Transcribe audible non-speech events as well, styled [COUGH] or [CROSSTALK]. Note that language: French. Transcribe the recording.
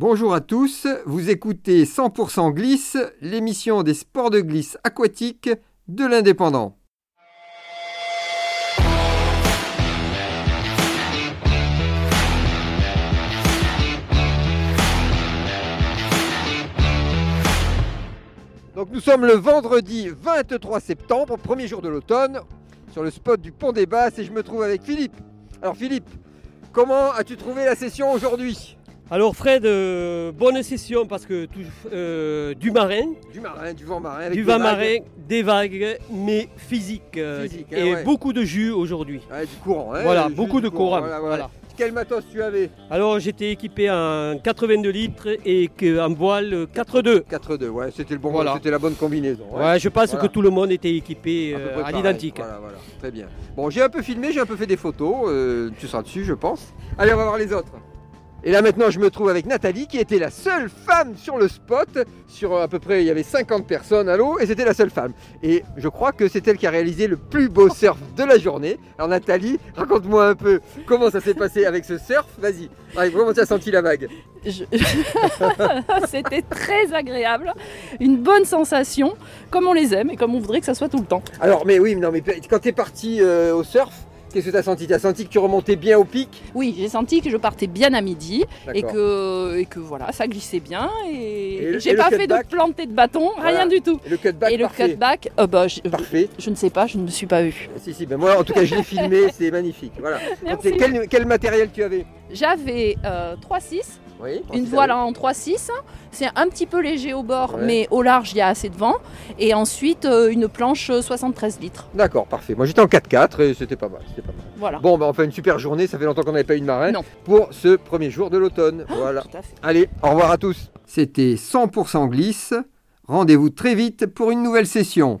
Bonjour à tous, vous écoutez 100% Glisse, l'émission des sports de glisse aquatique de l'Indépendant. Donc nous sommes le vendredi 23 septembre, premier jour de l'automne, sur le spot du Pont des Basses et je me trouve avec Philippe. Alors Philippe, comment as-tu trouvé la session aujourd'hui? Alors Fred, euh, bonne session parce que tout- euh, du marin, Du marin, du vent marin. avec du des vent vagues. marin, des vagues, mais physique. euh, Physique, hein, et ouais. beaucoup de jus aujourd'hui. Ouais, du courant. hein, voilà, du- beaucoup du de courant. Voilà, voilà. voilà. Quel matos tu avais Alors j'étais équipé en 82 litres et que- en voile 4,2. 4-2, ouais, c'était le bon, Voilà. c'était la bonne combinaison. ouais. Ouais, je pense Voilà. que tout le monde était équipé À peu euh, près à pareil. l'identique. Voilà, voilà, très bien. Bon, j'ai un peu filmé, j'ai un peu fait des photos. euh, tu seras dessus, je pense. Allez, on va voir les autres. Et là maintenant, je me trouve avec Nathalie, qui était la seule femme sur le spot. Sur euh, à peu près, il y avait 50 personnes à l'eau, et c'était la seule femme. Et je crois que c'est elle qui a réalisé le plus beau surf de la journée. Alors Nathalie, raconte-moi un peu comment ça s'est passé avec ce surf. Vas-y, comment tu as senti la vague? Je- [LAUGHS] C'était très agréable, une bonne sensation, comme on les aime et comme on voudrait que ça soit tout le temps. Alors, mais oui, non, mais quand tu es parti euh, au surf, qu'est-ce que tu as senti? Tu as senti que tu remontais bien au pic? Oui, j'ai senti que je partais bien à midi et que, et que voilà, ça glissait bien et, j'ai pas fait de planter de bâton, Voilà. rien du tout. Et le cutback et le parfait. cutback, euh, bah, je, Parfait. je ne sais pas, je ne me suis pas vue. Si, si, ben moi en tout cas je l'ai [LAUGHS] filmé, c'est magnifique. Voilà. Merci. Quel, quel matériel tu avais? J'avais euh, 3,6, Oui. une voile en 3,6, c'est un petit peu léger au bord, Ouais. mais au large il y a assez de vent, et ensuite euh, une planche 73 litres. D'accord, parfait. Moi j'étais en 4x4 et c'était pas mal. Voilà. Bon, ben on fait une super journée, ça fait longtemps qu'on n'avait pas eu de. Non. Pour ce premier jour de l'automne. Voilà. Tout à fait. Allez, au revoir à tous. C'était 100% glisse. Rendez-vous très vite pour une nouvelle session.